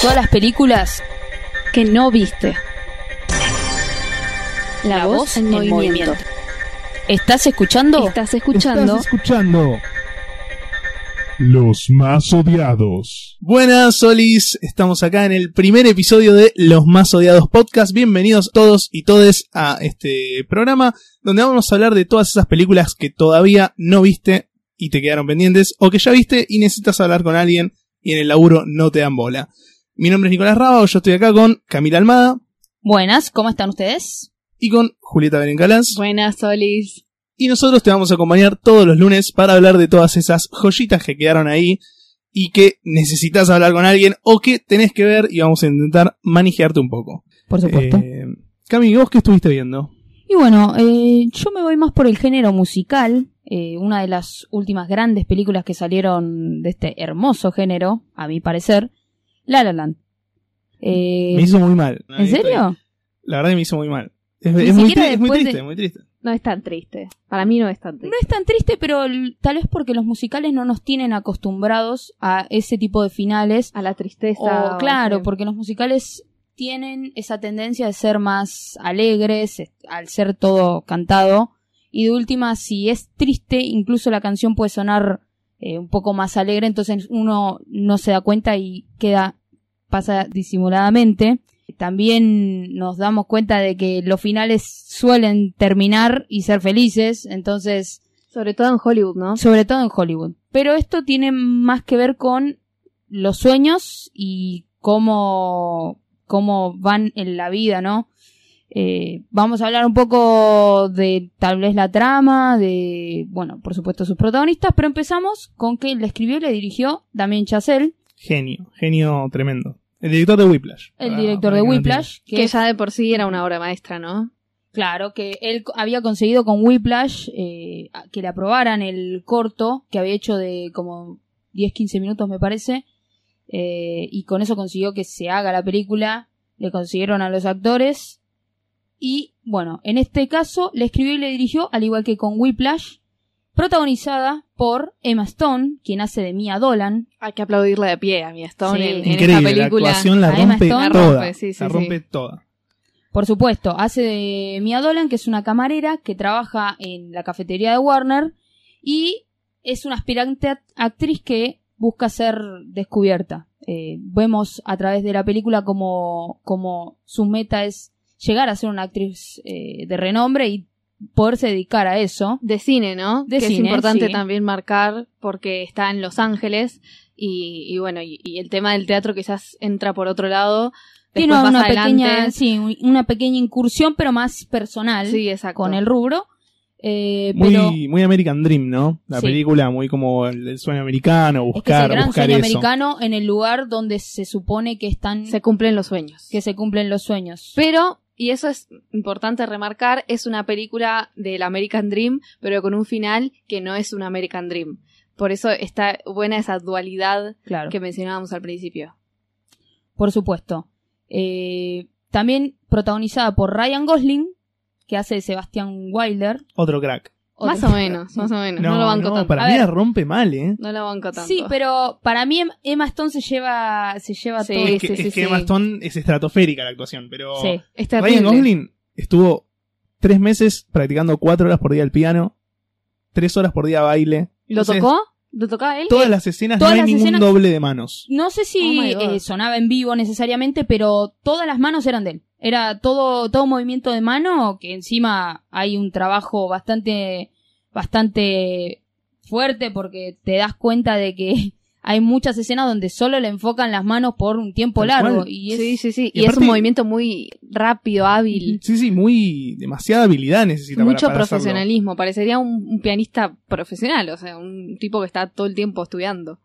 Todas las películas que no viste. La, voz en, movimiento. ¿Estás escuchando? Estás escuchando. Estás escuchando. Los más odiados. Buenas, Solis. Estamos acá en el primer episodio de Los más odiados podcast. Bienvenidos todos y todes a este programa donde vamos a hablar de todas esas películas que todavía no viste y te quedaron pendientes o que ya viste y necesitas hablar con alguien y en el laburo no te dan bola. Mi nombre es Nicolás Raba, yo estoy acá con Camila Almada Buenas, ¿cómo están ustedes? y con Julieta Berencalás. Buenas, Solis. Y nosotros te vamos a acompañar todos los lunes para hablar de todas esas joyitas que quedaron ahí y que necesitas hablar con alguien o que tenés que ver y vamos a intentar manejearte un poco. Por supuesto. Eh, Cami, ¿vos qué estuviste viendo? Y bueno, eh, yo me voy más por el género musical. Eh, una de las últimas grandes películas que salieron de este hermoso género, a mi parecer, La La Land. Eh, Me hizo muy mal. ¿En serio? La verdad que me hizo muy mal. Es, muy, tri- es muy de- triste, muy triste. No es tan triste. Para mí no es tan No triste. es tan triste, pero tal vez porque los musicales no nos tienen acostumbrados a ese tipo de finales. A la tristeza. O, o claro, porque los musicales tienen esa tendencia de ser más alegres, es- al ser todo cantado. Y de última, si es triste, incluso la canción puede sonar eh, un poco más alegre, entonces uno no se da cuenta y queda, pasa disimuladamente. También nos damos cuenta de que los finales suelen terminar y ser felices, entonces Sobre todo en Hollywood, ¿no? sobre todo en Hollywood. Pero esto tiene más que ver con los sueños y cómo, cómo van en la vida, ¿no? Eh, vamos a hablar un poco de tal vez la trama, de, bueno, por supuesto sus protagonistas, pero empezamos con que le escribió y le dirigió Damien Chazelle, Genio, genio tremendo. El director de Whiplash. el Para- director para de Whiplash, que, Que ya de por sí era una obra maestra, ¿no? Claro, que él había conseguido con Whiplash eh, que le aprobaran el corto que había hecho de como 10-15 minutos, me parece, eh, y con eso consiguió que se haga la película, le consiguieron a los actores, y bueno, en este caso le escribió y le dirigió, al igual que con Whiplash, protagonizada por Emma Stone, quien hace de Mia Dolan, Hay que aplaudirle de pie a mi Stone Sí. en, en Increíble, esta la película. actuación la A Emma rompe Stone. toda. La rompe, sí, sí, la sí. rompe toda. Por supuesto, hace de Mia Dolan, que es una camarera que trabaja en la cafetería de Warner y es una aspirante act- actriz que busca ser descubierta. Eh, vemos a través de la película como, como su meta es llegar a ser una actriz eh, de renombre y poderse dedicar a eso. De cine, ¿no? De que cine, es importante sí. también marcar porque está en Los Ángeles y, y bueno, y, y el tema del teatro quizás entra por otro lado. Tiene Después, una más pequeña, adelante- sí, un- una pequeña incursión, pero más personal Sí, exacto. con el rubro. Eh, Muy, pero muy American Dream, ¿no? La Sí. película muy como el, el sueño americano, es que es buscar, el gran buscar sueño eso. americano en el lugar donde se supone que están Se cumplen los sueños. que se cumplen los sueños. Pero, y eso es importante remarcar, es una película del American Dream, pero con un final que no es un American Dream. Por eso está buena esa dualidad Claro. que mencionábamos al principio. Por supuesto. Eh, también protagonizada por Ryan Gosling, que hace de Sebastian Wilder. Otro crack. Más o menos, más o menos. No, lo banco tanto. para A mí ver. la rompe mal, ¿eh? No lo banco tanto. Sí, pero para mí Em- Emma Stone se lleva, se lleva Sí, todo. es que, sí, es sí, que sí. Emma Stone es estratosférica la actuación, pero Sí. Es Ryan. Gosling estuvo tres meses practicando cuatro horas por día el piano, tres horas por día baile. ¿Lo Entonces, tocó? ¿Lo tocaba él? Todas las escenas todas no hay las ningún escenas- doble de manos. No sé Oh si God. eh, sonaba en vivo necesariamente, pero todas las manos eran de él. Era todo, todo movimiento de mano, que encima hay un trabajo bastante, bastante fuerte porque te das cuenta de que hay muchas escenas donde solo le enfocan las manos por un tiempo Tal largo. cual. Y es, Sí, sí, sí. Y Y, es un movimiento muy rápido, hábil. Sí, sí, muy demasiada habilidad necesita Mucho para profesionalismo. Parecería un, un pianista profesional, o sea, un tipo que está todo el tiempo estudiando.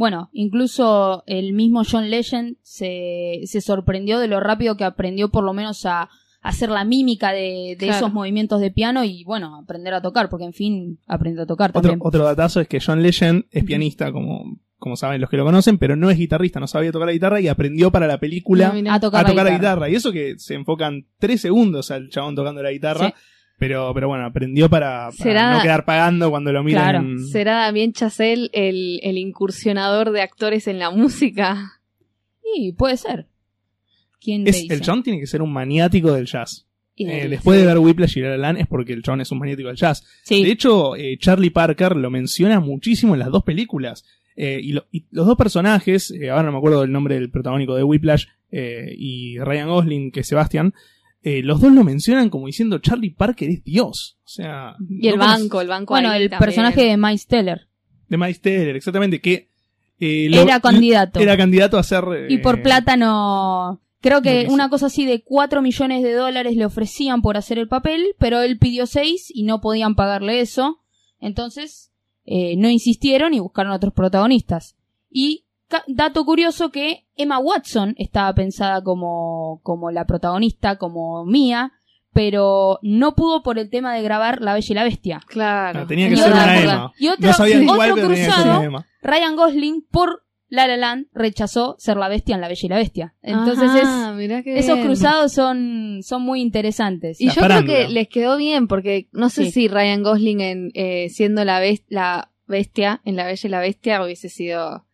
Bueno, incluso el mismo John Legend se, se sorprendió de lo rápido que aprendió por lo menos a, a hacer la mímica de, de Claro. esos movimientos de piano y bueno, aprender a tocar, porque en fin, aprendió a tocar Otro, también. otro datazo es que John Legend es pianista, como, como saben los que lo conocen, pero no es guitarrista, no sabía tocar la guitarra y aprendió para la película No, a tocar, a tocar la la guitarra. guitarra. Y eso que se enfocan tres segundos al chabón tocando la guitarra. Sí. Pero, pero bueno, aprendió para, para Será- no quedar pagando cuando lo miran. Claro. ¿Será Damien Chazelle el, el incursionador de actores en la música? Y puede ser. ¿Quién Es, dice? el John tiene que ser un maniático del jazz. Eh, de- después de ver Whiplash y La La Land es porque el John es un maniático del jazz. Sí. De hecho, eh, Charlie Parker lo menciona muchísimo en las dos películas. Eh, y, lo- y los dos personajes, eh, ahora no me acuerdo del nombre del protagónico de Whiplash eh, y Ryan Gosling, que es Sebastian, eh, los dos lo mencionan como diciendo Charlie Parker es Dios. O sea, Y el no banco, el banco. bueno, ahí el también. personaje de Miles Teller de Miles Teller, exactamente, que eh, lo- era candidato. era candidato a ser. y por eh, plata no. Creo que una cosa así de 4 millones de dólares le ofrecían por hacer el papel, pero él pidió 6 y no podían pagarle eso. Entonces, eh, no insistieron y buscaron otros protagonistas. Y dato curioso que Emma Watson estaba pensada como, como la protagonista, como Mía, pero no pudo por el tema de grabar La Bella y la Bestia. Claro. no, tenía que Y ser otra una Emma. y otro- no sabía sí. igual, otro pero tenía que ser cruzado. Ryan Gosling por La La Land rechazó ser la bestia en La Bella y la Bestia. Entonces Ajá, mirá qué es, esos bien. cruzados son, son muy interesantes. Y La yo creo que les quedó bien, porque no sé Sí. si Ryan Gosling en, eh, siendo la, bes- la bestia, en La Bella y la Bestia, hubiese sido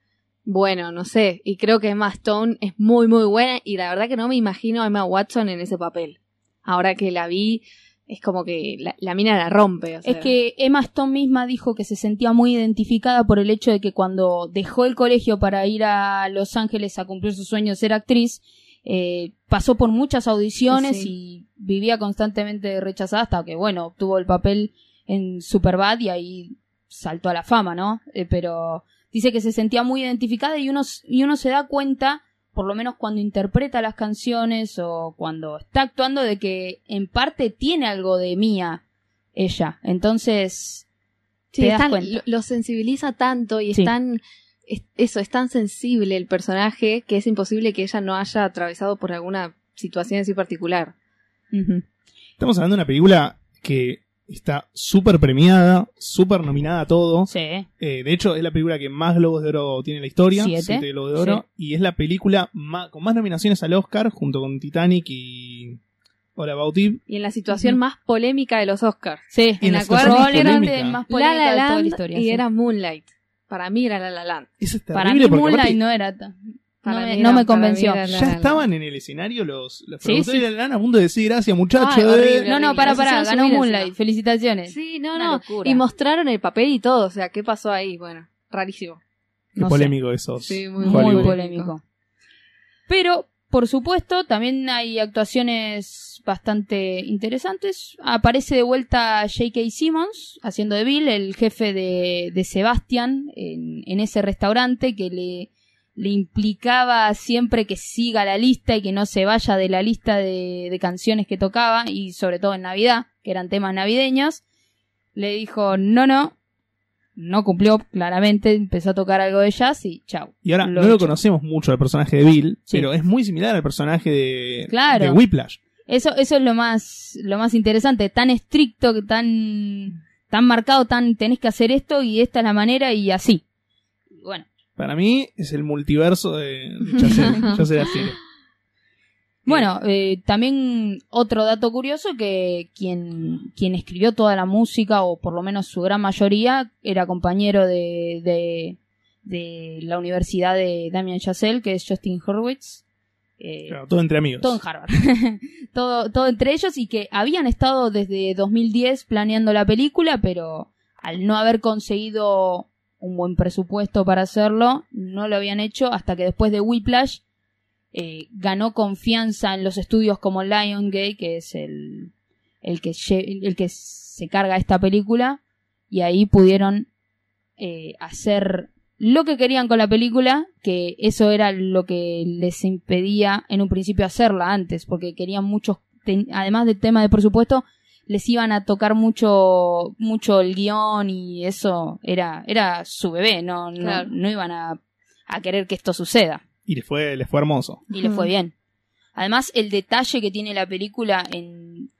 bueno, no sé. Y creo que Emma Stone es muy, muy buena, y la verdad que no me imagino a Emma Watson en ese papel. Ahora que la vi, es como que la, la mina la rompe. o sea. Es que Emma Stone misma dijo que se sentía muy identificada por el hecho de que cuando dejó el colegio para ir a Los Ángeles a cumplir su sueño de ser actriz, eh, pasó por muchas audiciones Sí. y vivía constantemente rechazada hasta que, bueno, obtuvo el papel en Superbad y ahí saltó a la fama, ¿no? Eh, pero dice que se sentía muy identificada y uno, y uno se da cuenta, por lo menos cuando interpreta las canciones o cuando está actuando, de que en parte tiene algo de mía ella. Entonces, Sí, te das tan- cuenta. lo, lo sensibiliza tanto y Sí. es tan es- eso, es tan sensible el personaje que es imposible que ella no haya atravesado por alguna situación así particular. Estamos hablando de una película que está súper premiada, súper nominada a todo. sí. Eh, de hecho, es la película que más Globos de Oro tiene en la historia. Siete. Globos de Oro. Y es la película ma- con más nominaciones al Oscar, junto con Titanic y About Eve. Y en la situación más polémica de los Oscars. Sí, en la cual más probablemente polémica. más La polémica La de toda Land la historia. y sí. era Moonlight. Para mí era La La Land. Eso es Para mí Moonlight aparte no era no me, no convenció. La ya La estaban en el escenario los, los Sí, productores sí. de la lana a punto de decir gracias muchachos. Ay, eh". No, no, para, Se para, ganó Moonlight, felicitaciones. Sí, no, Una no. locura. Y mostraron el papel y todo. O sea, ¿qué pasó ahí? Bueno, rarísimo. Qué no sé. polémico esos. Sí, muy, muy polémico. Pero, por supuesto, también hay actuaciones bastante interesantes. Aparece de vuelta J.K. Simmons haciendo de Bill, el jefe de, de Sebastian en, en ese restaurante que le, le implicaba siempre que siga la lista y que no se vaya de la lista de, de canciones que tocaba y sobre todo en Navidad, que eran temas navideños. Le dijo, no, no, no cumplió claramente, empezó a tocar algo de jazz y chau. Y ahora Lo no lo conocemos mucho al personaje de Bill, Sí. pero es muy similar al personaje de, Claro. de Whiplash. Eso, eso es lo más, lo más interesante, tan estricto, que tan, tan marcado, tan tenés que hacer esto y esta es la manera y así. Bueno, Para mí es el multiverso de, de bueno, eh, también otro dato curioso que quien, quien escribió toda la música, o por lo menos su gran mayoría, era compañero de, de, de la universidad de Damien Chazelle, que es Justin Hurwitz. Eh, Claro, todo entre amigos. todo en Harvard. todo, todo entre ellos y que habían estado desde 2010 planeando la película, pero al no haber conseguido un buen presupuesto para hacerlo, no lo habían hecho hasta que después de Whiplash eh, ganó confianza en los estudios como Lionsgate, que es el, el, que, el que se carga esta película, y ahí pudieron eh, hacer lo que querían con la película, que eso era lo que les impedía en un principio hacerla antes, porque querían muchos, además del tema de presupuesto, les iban a tocar mucho, mucho el guion y eso era, era su bebé, no, no, Claro. no iban a, a querer que esto suceda. Y le fue, le fue hermoso. Y le fue bien. Además, el detalle que tiene la película en,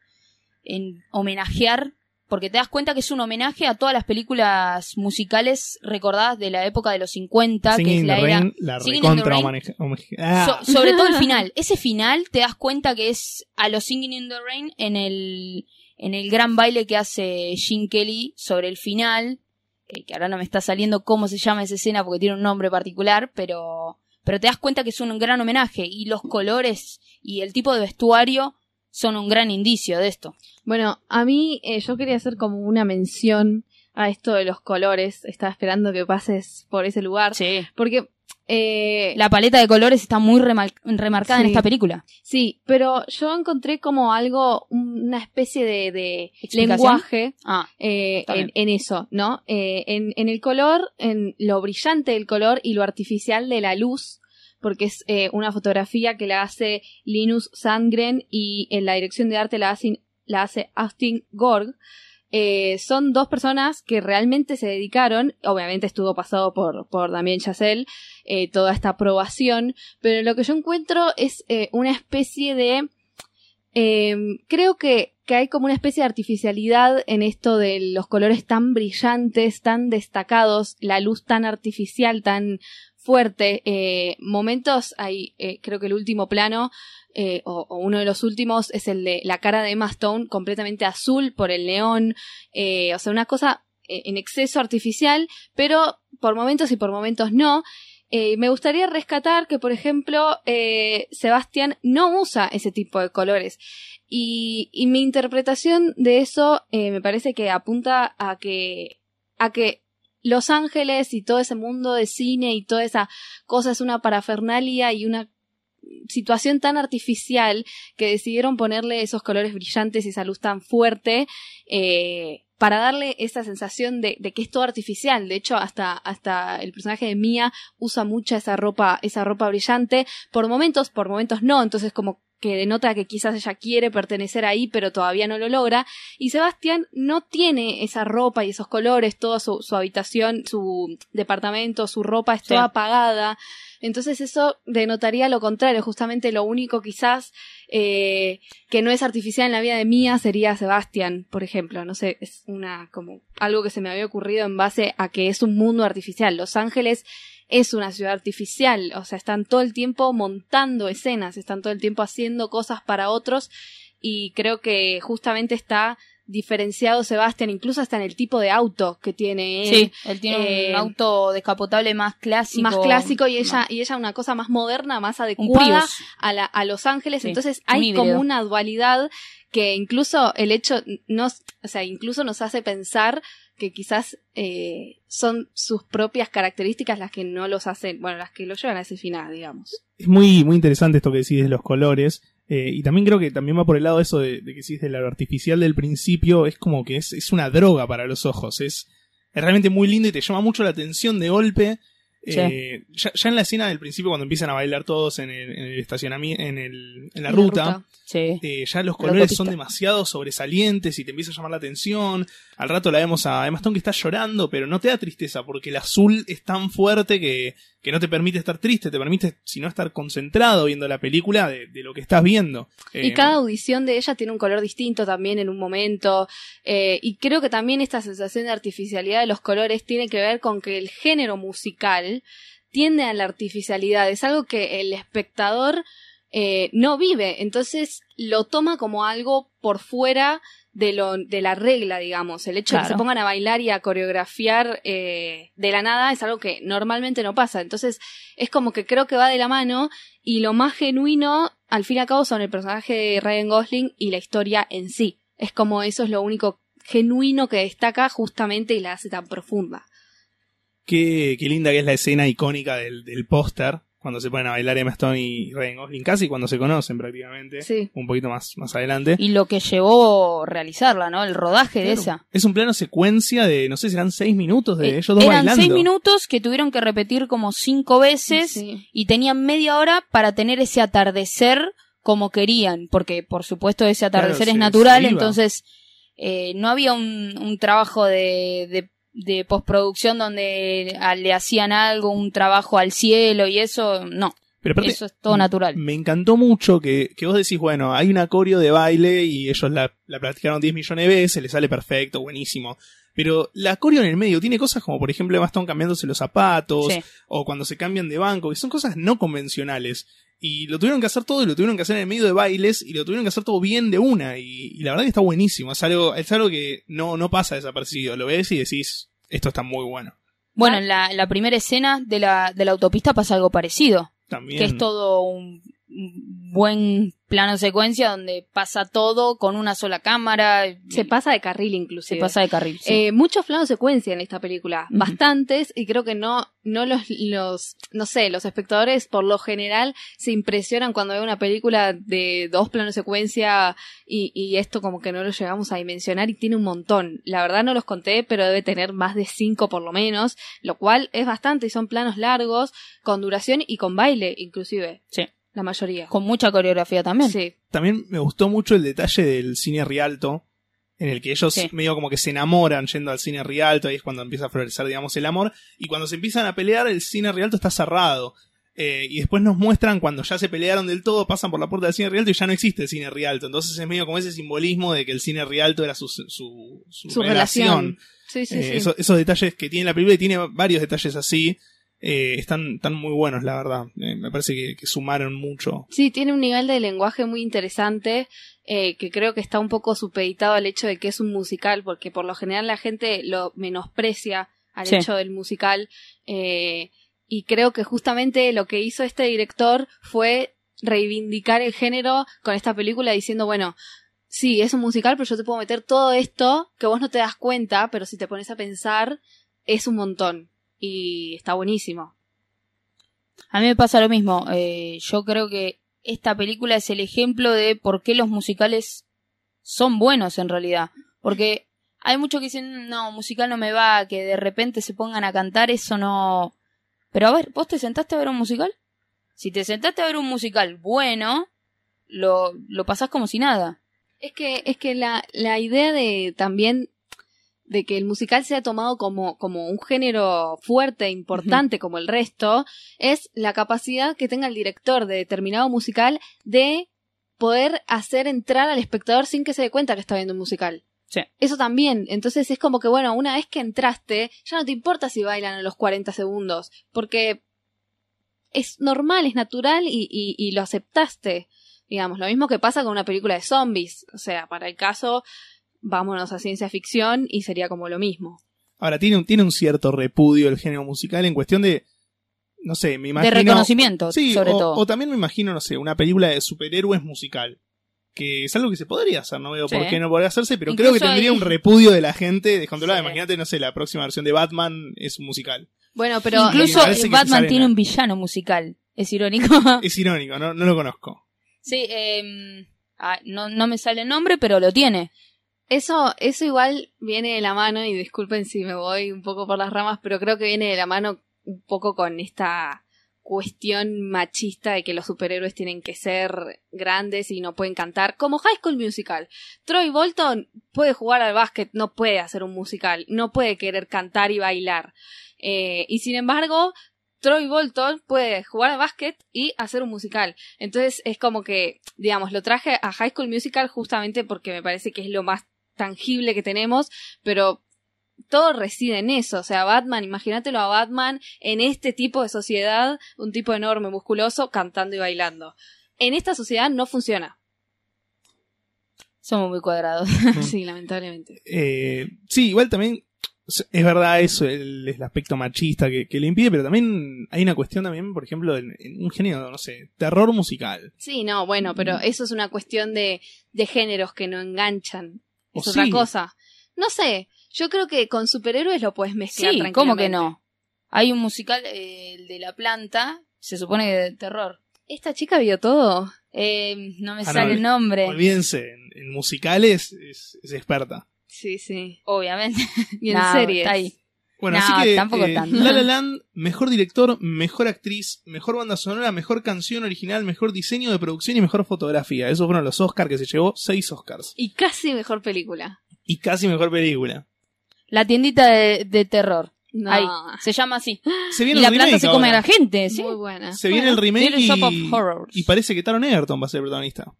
en homenajear, porque te das cuenta que es un homenaje a todas las películas musicales recordadas de la época de los 50, que Singing es in la the era... Rain, la Singing in the recontra Rain. Ah, So- sobre todo el final. Ese final te das cuenta que es a los Singing in the Rain en el, en el gran baile que hace Gene Kelly sobre el final, eh, que ahora no me está saliendo cómo se llama esa escena porque tiene un nombre particular, pero, pero te das cuenta que es un gran homenaje y los colores y el tipo de vestuario son un gran indicio de esto. Bueno, a mí eh, yo quería hacer como una mención a esto de los colores. Estaba esperando que pases por ese lugar. Sí. Porque eh, La paleta de colores está muy remarcada en esta película. Sí, pero yo encontré como algo, una especie de, lenguaje Ah, eh, en, eso, ¿no? Eh, en, en el color, en lo brillante del color y lo artificial de la luz, porque es una fotografía que la hace Linus Sandgren y en la dirección de arte la hace, la hace Austin Gorg. Eh, son dos personas que realmente se dedicaron, obviamente estuvo pasado por, por Damien Chazelle, eh, toda esta aprobación, pero lo que yo encuentro es eh, una especie de... eh, creo que, que hay como una especie de artificialidad en esto de los colores tan brillantes, tan destacados, la luz tan artificial, tan fuerte. momentos, hay, creo que el último plano, eh, o, o uno de los últimos, es el de la cara de Emma Stone completamente azul por el neón. eh, o sea, una cosa eh, en exceso artificial, pero por momentos y por momentos no. Eh, me gustaría rescatar que, por ejemplo, eh, Sebastián no usa ese tipo de colores. Y, y mi interpretación de eso eh, me parece que apunta a que, a que Los Ángeles y todo ese mundo de cine y toda esa cosa es una parafernalia y una situación tan artificial que decidieron ponerle esos colores brillantes y esa luz tan fuerte eh, para darle esa sensación de, de que es todo artificial. De hecho, hasta, hasta el personaje de Mia usa mucha esa ropa, esa ropa brillante, por momentos, por momentos no, entonces como que denota que quizás ella quiere pertenecer ahí, pero todavía no lo logra. Y Sebastián no tiene esa ropa y esos colores, toda su, su habitación, su departamento, su ropa es toda Sí. apagada. Entonces eso denotaría lo contrario, justamente lo único quizás eh, que no es artificial en la vida de Mía sería Sebastián, por ejemplo. No sé, es una como algo que se me había ocurrido en base a que es un mundo artificial. Los Ángeles es una ciudad artificial, o sea, están todo el tiempo montando escenas, están todo el tiempo haciendo cosas para otros y creo que justamente está diferenciado Sebastián, incluso hasta en el tipo de auto que tiene él. sí, él tiene eh, un auto descapotable más clásico. más clásico y ella, y ella una cosa más moderna, más adecuada a, la, a Los Ángeles. Sí, Entonces un hay como una dualidad que incluso el hecho nos, o sea, incluso nos hace pensar que quizás eh, son sus propias características las que no los hacen, bueno, las que lo llevan a ese final, digamos. Es muy, muy interesante esto que decís de los colores. Eh, y también creo que también va por el lado de eso de, de que decís de lo artificial del principio. Es como que es, es una droga para los ojos. Es, es realmente muy lindo y te llama mucho la atención de golpe. Eh, ya, ya en la escena del principio, cuando empiezan a bailar todos en el, en el estacionamiento, en, el, en la En ruta, Sí. eh, ya los colores son demasiado sobresalientes y te empieza a llamar la atención. Al rato la vemos a Emma Stone que está llorando, pero no te da tristeza porque el azul es tan fuerte que, que no te permite estar triste, te permite, sino estar concentrado viendo la película de, de lo que estás viendo. Y Eh, cada audición de ella tiene un color distinto también en un momento. eh, y creo que también esta sensación de artificialidad de los colores tiene que ver con que el género musical tiende a la artificialidad. Es algo que el espectador eh, no vive. Entonces lo toma como algo por fuera de, lo, de la regla, digamos. El hecho de que se pongan a bailar y a coreografiar eh, de la nada es algo que normalmente no pasa. Entonces es como que creo que va de la mano y lo más genuino, al fin y al cabo, son el personaje de Ryan Gosling y la historia en sí. Es como eso es lo único genuino que destaca justamente y la hace tan profunda. Qué, qué linda que es la escena icónica del, del póster, cuando se ponen a bailar Emma Stone y Ryan Gosling, casi cuando se conocen prácticamente. Sí. Un poquito más, más adelante. Y lo que llevó a realizarla, ¿no? El rodaje de esa. Es un plano secuencia de, no sé, serán seis minutos de Eh, ellos dos Eran bailando. seis minutos que tuvieron que repetir como cinco veces Sí. y tenían media hora para tener ese atardecer como querían, porque por supuesto ese atardecer Claro, es se- natural, se entonces eh, no había un, un trabajo de, de, de postproducción donde le hacían algo, un trabajo al cielo y eso, no, Pero aparte, eso es todo natural. Me encantó mucho que, que vos decís, bueno, hay una coreo de baile y ellos la, la practicaron 10 millones de veces, le sale perfecto, buenísimo. Pero la coreo en el medio tiene cosas como, por ejemplo, Stone cambiándose los zapatos, Sí. o cuando se cambian de banco, que son cosas no convencionales. Y lo tuvieron que hacer todo y lo tuvieron que hacer en el medio de bailes y lo tuvieron que hacer todo bien de una. Y, y la verdad que está buenísimo. Es algo, es algo que no, no pasa desapercibido. Lo ves y decís, esto está muy bueno. Bueno, en la, en la primera escena de la, de la autopista pasa algo parecido. También. que es todo un un buen plano secuencia donde pasa todo con una sola cámara. Se pasa de carril se inclusive. pasa de carril. sí. Eh, muchos planos secuencia en esta película, bastantes, y creo que no, no los, los, no sé, los espectadores por lo general se impresionan cuando ven una película de dos planos secuencia y, y esto como que no lo llegamos a dimensionar y tiene un montón. La verdad no los conté, pero debe tener más de cinco por lo menos, lo cual es bastante y son planos largos, con duración y con baile inclusive. Sí. La mayoría. Con mucha coreografía también. Sí. También me gustó mucho el detalle del cine Rialto, en el que ellos Sí. medio como que se enamoran yendo al cine Rialto, ahí es cuando empieza a florecer, digamos, el amor, y cuando se empiezan a pelear, el cine Rialto está cerrado. Eh, y después nos muestran cuando ya se pelearon del todo, pasan por la puerta del cine Rialto y ya no existe el cine Rialto. Entonces es medio como ese simbolismo de que el cine Rialto era su, su, su, Su relación. Sí, sí, Eh, sí. eso- esos detalles que tiene la película y tiene varios detalles así, eh, están, están muy buenos, la verdad. Eh, me parece que, que sumaron mucho. Sí, tiene un nivel de lenguaje muy interesante eh, que creo que está un poco supeditado al hecho de que es un musical, porque por lo general la gente lo menosprecia al Sí. hecho del musical. eh, y creo que justamente lo que hizo este director fue reivindicar el género con esta película diciendo, bueno, sí, es un musical, pero yo te puedo meter todo esto que vos no te das cuenta, pero si te pones a pensar, es un montón. Y está buenísimo. A mí me pasa lo mismo. eh, yo creo que esta película es el ejemplo de por qué los musicales son buenos en realidad. Porque hay muchos que dicen, no, musical no me va, que de repente se pongan a cantar, eso no... Pero a ver, ¿vos te sentaste a ver un musical? Si te sentaste a ver un musical bueno, lo, lo pasás como si nada. Es que, es que la, la idea de también de que el musical sea tomado como, como un género fuerte, e importante como el resto, es la capacidad que tenga el director de determinado musical de poder hacer entrar al espectador sin que se dé cuenta que está viendo un musical. Sí. Eso también. Entonces es como que, bueno, una vez que entraste, ya no te importa si bailan a los 40 segundos, porque es normal, es natural y, y, y lo aceptaste. Digamos, lo mismo que pasa con una película de zombies. O sea, para el caso, vámonos a ciencia ficción y sería como lo mismo. Ahora, tiene un, tiene un cierto repudio el género musical en cuestión de. No sé, me imagino. de reconocimiento, Sí, sobre o, todo. o también me imagino, no sé, una película de superhéroes musical. Que es algo que se podría hacer, no veo por qué no podría hacerse, pero Incluso creo que tendría hay- un repudio de la gente descontrolada. Sí. Imagínate, no sé, la próxima versión de Batman es un musical. Bueno, pero Incluso Batman tiene un villano musical. Es irónico. Es irónico, no, no lo conozco. sí, eh, ah, no, no me sale el nombre, pero lo tiene. Eso, eso igual viene de la mano, y disculpen si me voy un poco por las ramas, pero creo que viene de la mano un poco con esta cuestión machista de que los superhéroes tienen que ser grandes y no pueden cantar, como High School Musical. Troy Bolton puede jugar al básquet, no puede hacer un musical, no puede querer cantar y bailar. Eh, y sin embargo, Troy Bolton puede jugar al básquet y hacer un musical. Entonces es como que, digamos, lo traje a High School Musical justamente porque me parece que es lo más tangible que tenemos, pero todo reside en eso. O sea, Batman, imagínatelo a Batman en este tipo de sociedad, un tipo enorme, musculoso, cantando y bailando. En esta sociedad no funciona. Somos muy cuadrados. sí, lamentablemente. Eh, sí, igual también es verdad eso, el, el aspecto machista que, que le impide, pero también hay una cuestión también, por ejemplo, en, en un género, no sé, terror musical. Sí, no, bueno, pero eso es una cuestión de, de géneros que no enganchan. Es otra cosa. No sé, yo creo que con superhéroes lo puedes mezclar Sí, ¿cómo que no? Hay un musical, eh, el de la planta, se supone que de terror. ¿Esta chica vio todo? Eh, no me Ah, no, sale el nombre. Olvídense, en, en musicales es, es experta. Sí, sí. Obviamente. Y en No, series. está ahí. Bueno, No, así que tampoco eh, tanto. La La Land, mejor director, mejor actriz, mejor banda sonora, mejor canción original, mejor diseño de producción y mejor fotografía. Esos fueron los Oscars que se llevó, seis Oscars. Y casi mejor película. Y casi mejor película. La tiendita de, de terror. No. Ahí, se llama así. Se Y viene la el planta se come a la gente, ¿sí? Muy buena. Se viene el Bueno, remake Little Shop of y, Horrors. y parece que Taron Egerton va a ser el protagonista.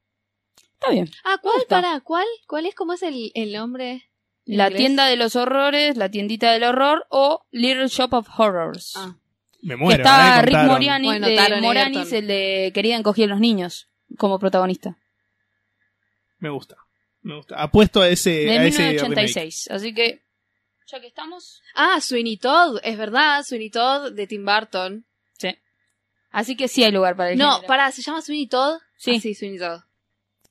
Está bien. Ah, ¿cuál? Para, ¿cuál? ¿Cuál es? ¿Cómo es el, el nombre? La inglés? tienda de los horrores, la tiendita del horror o Little Shop of Horrors. Ah. Me que muero. está eh, con Rick Taron. Moranis, Bueno, de Taron Moranis, Egerton. el de Querida encogí a los niños, como protagonista. Me gusta. Me gusta. Apuesto a ese, De a ese remake. 1986. Así que, ya que estamos, Ah, Sweeney Todd, es verdad, Sweeney Todd de Tim Burton. sí. Así que sí hay lugar para el No, género. pará, ¿se llama Sweeney Todd? Sí. Ah, sí, Sweeney Todd.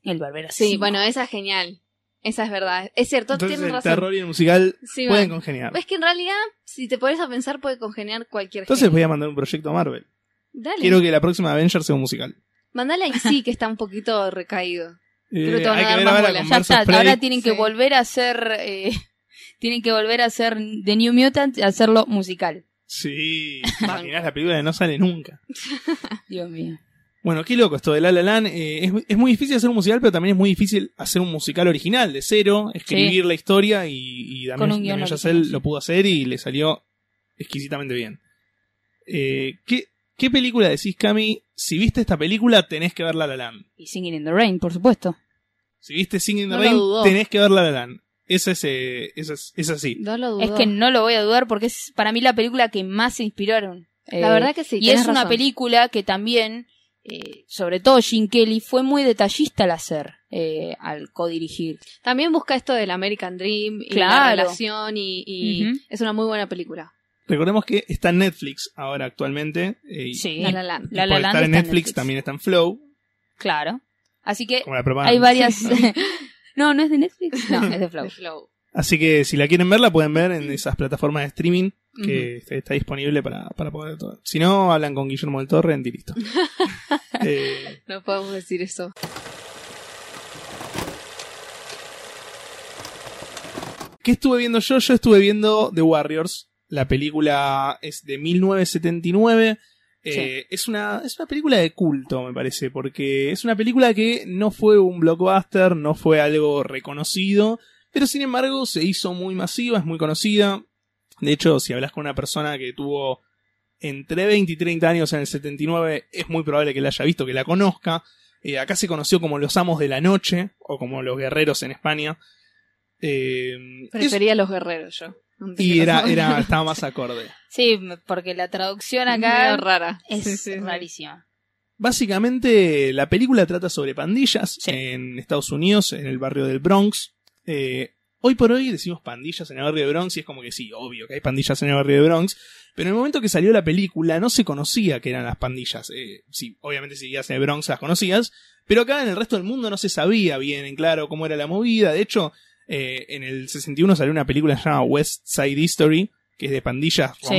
El barbero. Sí, bueno, esa es genial. Esa es verdad. Es cierto, Entonces tienes el razón. terror y el musical Sí, pueden man. congeniar. Ves que en realidad, si te pones a pensar, puede congeniar cualquier Entonces voy género. a mandar un proyecto a Marvel. Dale. Quiero que la próxima Avengers sea un musical. Mandale ahí sí, que está un poquito recaído. Eh, Creo que te van a hay que dar ver más ahora bola. con Ya Versus está, Prey. ahora tienen que Sí. volver a hacer. eh, tienen que volver a hacer The New Mutant y hacerlo musical. Sí, imaginás la película que no sale nunca. Dios mío. Bueno, qué loco esto de La La Land. Eh, es, es muy difícil hacer un musical, pero también es muy difícil hacer un musical original, de cero, escribir la historia y, y Damien, Damien Chazelle lo pudo hacer y le salió exquisitamente bien. Eh, ¿qué, ¿Qué película decís, Cami? Si viste esta película, tenés que ver La La Land. Y Singing in the Rain, por supuesto. Si viste Singing in the No Rain, dudó. tenés que ver La La Land. Eso es, eso es, es así. No lo dudo. Es que no lo voy a dudar porque es para mí la película que más se inspiraron. Eh, La verdad que sí. y es una película que también, eh, sobre todo Gene Kelly, fue muy detallista al hacer, eh, al codirigir. También busca esto del American Dream y la relación y, es una muy buena película. Recordemos que está en Netflix ahora actualmente. eh, y- Sí. La La Land. y La La por Land estar en está en Netflix, Netflix. también está en Flow, Claro. Así que la hay varias... no, no es de Netflix. No, es de Flow. Así que si la quieren ver, la pueden ver en esas plataformas de streaming que Ujú. está- está disponible para, para poder todo. Si no, hablan con Guillermo del Torre y listo. Eh, No podemos decir eso. ¿Qué estuve viendo yo? Yo estuve viendo The Warriors. La película es de 1979. Eh, es, una, es una película de culto, me parece, porque es una película que no fue un blockbuster, no fue algo reconocido, pero sin embargo se hizo muy masiva, es muy conocida. De hecho, si hablas con una persona que tuvo entre 20 y 30 años en el 79, es muy probable que la haya visto, que la conozca. Eh, acá se conoció como los Amos de la Noche, o como los Guerreros en España. Eh, es- Prefería los guerreros yo. y era, era, estaba más acorde. Sí, porque la traducción acá rara. es Sí, sí, sí. rarísima. Básicamente, la película trata sobre pandillas Sí. en Estados Unidos, en el barrio del Bronx. Eh, hoy por hoy decimos pandillas en el barrio de Bronx y es como que sí, obvio que hay pandillas en el barrio de Bronx. Pero en el momento que salió la película no se conocía que eran las pandillas. Eh, sí, obviamente si vivías en el Bronx las conocías. Pero acá en el resto del mundo no se sabía bien en claro cómo era la movida. De hecho, eh, en el 61 salió una película llamada West Side History, que es de pandillas Sí.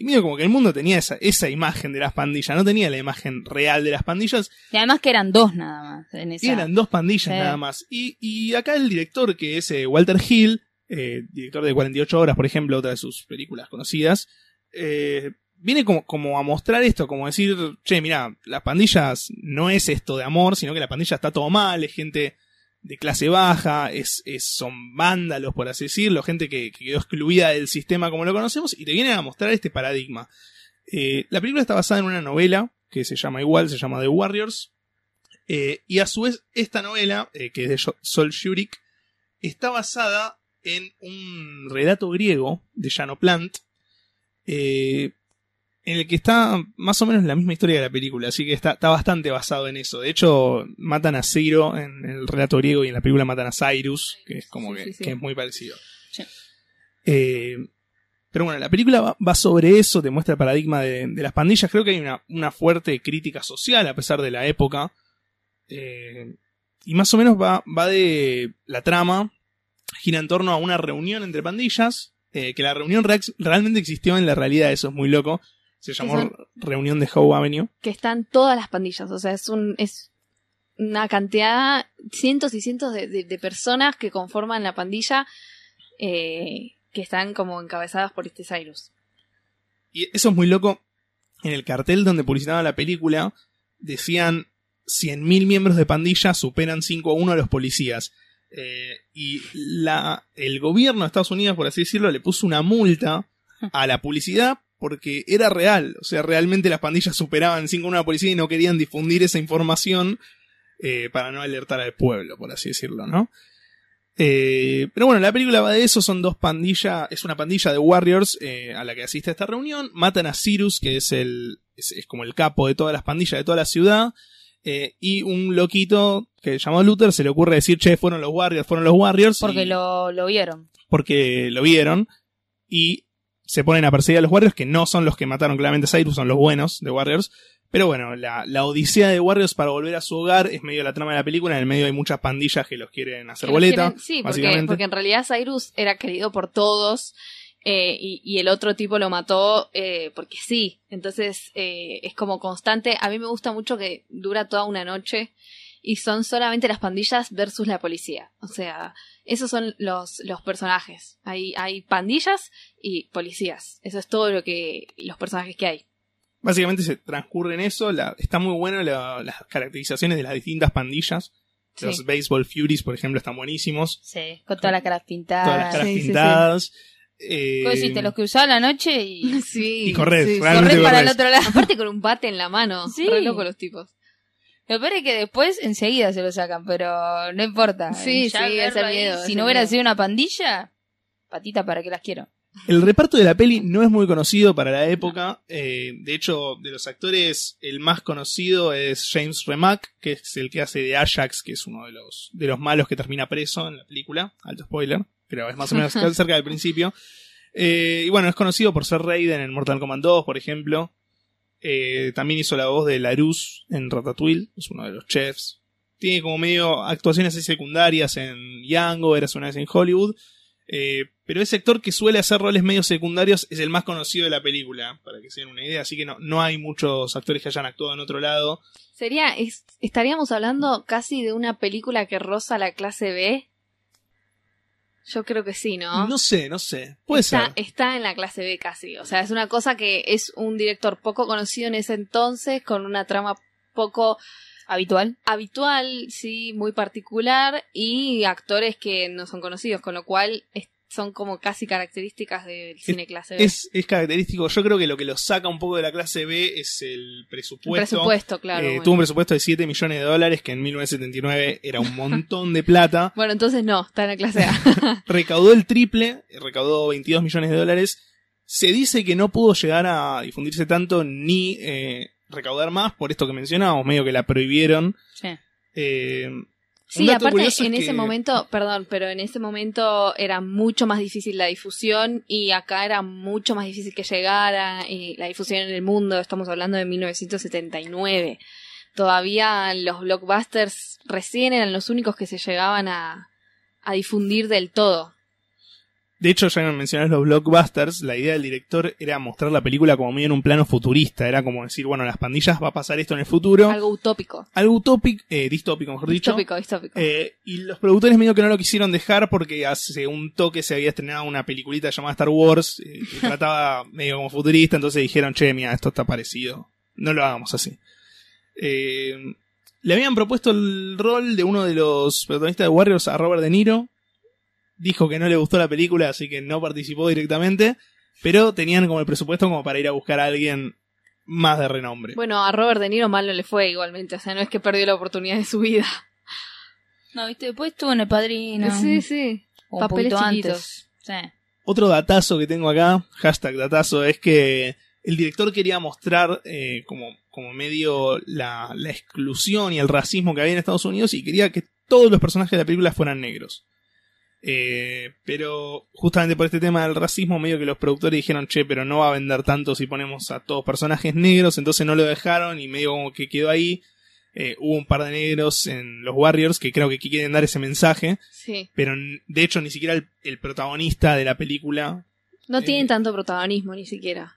Y medio como que el mundo tenía esa, esa imagen de las pandillas, no tenía la imagen real de las pandillas, Y además que eran dos nada más en esa. eran dos pandillas Sí. nada más. Y, y acá el director, que es eh, Walter Hill, eh, director de 48 horas, por ejemplo, otra de sus películas conocidas, eh, viene como, como a mostrar esto, como decir, che, mira, las pandillas no es esto de amor, sino que la pandilla está todo mal, es gente de clase baja, es, es, son vándalos, por así decirlo, gente que, que quedó excluida del sistema como lo conocemos, y te vienen a mostrar este paradigma. Eh, la película está basada en una novela que se llama igual, se llama The Warriors, eh, y a su vez, esta novela, eh, que es de Sol Shurik, está basada en un relato griego de Llano Plant, eh, en el que está más o menos la misma historia de la película, así que está, está bastante basado en eso. De hecho, matan a Ciro en el relato griego y en la película matan a Cyrus, que es como Sí, que, sí, sí. que es muy parecido. Eh, pero bueno, la película va, va sobre eso, te muestra el paradigma de, de las pandillas. Creo que hay una, una fuerte crítica social a pesar de la época. Eh, y más o menos va, va de la trama, gira en torno a una reunión entre pandillas, eh, que la reunión realmente existió en la realidad, eso es muy loco. Se llamó son? Reunión de Howe Avenue. Que están todas las pandillas. O sea, es un es una cantidad, cientos y cientos de, de- de personas que conforman la pandilla eh, que están como encabezadas por este Cyrus. Y eso es muy loco. En el cartel donde publicitaban la película, decían 100.000 miembros de pandilla superan 5 a 1 a los policías. Eh, y la, el gobierno de Estados Unidos, por así decirlo, le puso una multa a la publicidad porque era real. O sea, realmente las pandillas superaban 5 a 1 a la policía y no querían difundir esa información eh, para no alertar al pueblo, por así decirlo, ¿no? Eh, pero bueno, la película va de eso, son dos pandillas, es una pandilla de Warriors eh, a la que asiste a esta reunión, matan a Cyrus, que es el, es, es como el capo de todas las pandillas de toda la ciudad, y un loquito que se llamó Luther se le ocurre decir, che, fueron los Warriors, fueron los Warriors, Porque y- lo, lo vieron. porque lo vieron, y se ponen a perseguir a los Warriors, que no son los que mataron claramente a Cyrus, son los buenos de Warriors. Pero bueno, la, la odisea de Warriors para volver a su hogar es medio la trama de la película. En el medio hay muchas pandillas que los quieren hacer los boleta. quieren- sí, porque, básicamente. porque en realidad Cyrus era querido por todos eh, y, y el otro tipo lo mató eh, porque sí. Entonces eh, es como constante. A mí me gusta mucho que dura toda una noche y son solamente las pandillas versus la policía. O sea, esos son los, los personajes. Hay, hay pandillas y policías. Eso es todo lo que los personajes que hay. Básicamente se transcurre en eso. La, está muy bueno la- las caracterizaciones de las distintas pandillas. Sí. Los Baseball Furies, por ejemplo, están buenísimos. Sí, con todas las caras pintadas. Todas las caras sí, sí, sí. pintadas. Eh, Vos decís, te los cruzás a la noche y Sí, Y corres, sí, corres para el otro lado. Aparte con un bate en la mano. Sí. Re loco los tipos. Lo peor es que después enseguida se lo sacan, pero no importa. Sí, Ya sí, es verlo el ahí, miedo, Si no hubiera miedo. sido una pandilla, patita para que las quiero. El reparto de la peli no es muy conocido para la época. eh, de hecho, de los actores, el más conocido es James Remack, que es el que hace de Ajax, que es uno de los, de los malos que termina preso en la película. Alto spoiler, pero es más o menos cerca del principio. Eh, y bueno, es conocido por ser Raiden en Mortal Kombat 2, por ejemplo. Eh, también hizo la voz de Larus en Ratatouille, es uno de los chefs. Tiene como medio actuaciones secundarias en Django, Eras una vez en Hollywood. Eh, pero ese actor que suele hacer roles medio secundarios es el más conocido de la película, para que se den una idea. Así que no, no hay muchos actores que hayan actuado en otro lado. Sería, es- estaríamos hablando casi de una película que roza la clase B. Yo creo que sí, ¿no? No sé, no sé. Puede está, ser. está en la clase B casi. O sea, es una cosa que es un director poco conocido en ese entonces, con una trama poco Habitual. habitual, sí, muy particular, y actores que no son conocidos, con lo cual es- son como casi características del cine clase B. Es, es característico. Yo creo que lo que lo saca un poco de la clase B es el presupuesto. presupuesto, claro. Eh, bueno. Tuvo un presupuesto de 7 millones de dólares, que en 1979 era un montón de plata. Bueno, entonces no, está en la clase A. recaudó el triple, recaudó 22 millones de dólares. Se dice que no pudo llegar a difundirse tanto ni eh, recaudar más por esto que mencionábamos, medio que la prohibieron. Sí. Eh, Sí, aparte en es ese que- momento, perdón, pero en ese momento era mucho más difícil la difusión y acá era mucho más difícil que llegara y la difusión en el mundo, estamos hablando de 1979. Todavía los blockbusters recién eran los únicos que se llegaban a, a difundir del todo. De hecho, ya mencionás los blockbusters, la idea del director era mostrar la película como medio en un plano futurista. Era como decir, bueno, las pandillas va a pasar esto en el futuro. Algo utópico. Algo utópico, eh, distópico, mejor dicho. Distópico, distópico. Eh, y los productores medio que no lo quisieron dejar porque hace un toque se había estrenado una peliculita llamada Star Wars eh, que trataba medio como futurista, entonces dijeron, che, mira, esto está parecido. No lo hagamos así. Eh, le habían propuesto el rol de uno de los protagonistas de Warriors a Robert De Niro. Dijo que no le gustó la película, así que no participó directamente. Pero tenían como el presupuesto como para ir a buscar a alguien más de renombre. Bueno, a Robert De Niro mal no le fue igualmente, o sea, no es que perdió la oportunidad de su vida. No, viste, después estuvo en El Padrino. Sí, sí. un papeles chiquitos. antes. Sí. Otro datazo que tengo acá, hashtag datazo, es que el director quería mostrar eh, como, como medio la, la exclusión y el racismo que había en Estados Unidos y quería que todos los personajes de la película fueran negros. Eh, pero justamente por este tema del racismo, medio que los productores dijeron, che, pero no va a vender tanto si ponemos a todos personajes negros, entonces no lo dejaron y medio como que quedó ahí. Eh, hubo un par de negros en los Warriors que creo que quieren dar ese mensaje, Sí. pero de hecho ni siquiera el, el protagonista de la película. No Eh. tienen tanto protagonismo ni siquiera.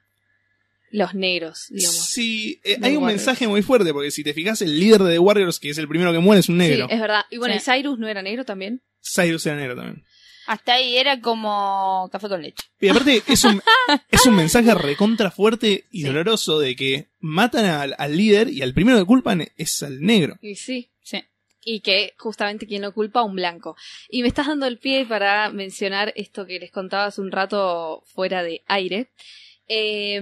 Los negros, digamos. Sí, eh, hay un Warriors. mensaje muy fuerte, porque si te fijas, el líder de The Warriors, que es el primero que muere, es un negro. Sí, es verdad. Y bueno, Sí. ¿y Cyrus no era negro también? Cyrus era negro también. Hasta ahí era como café con leche. Y aparte es un, es un mensaje recontra fuerte y doloroso de que matan al, al líder y al primero que culpan es al negro. Y sí. Sí. Y que justamente quien lo culpa, un blanco. Y me estás dando el pie para mencionar esto que les contaba hace un rato fuera de aire. Eh,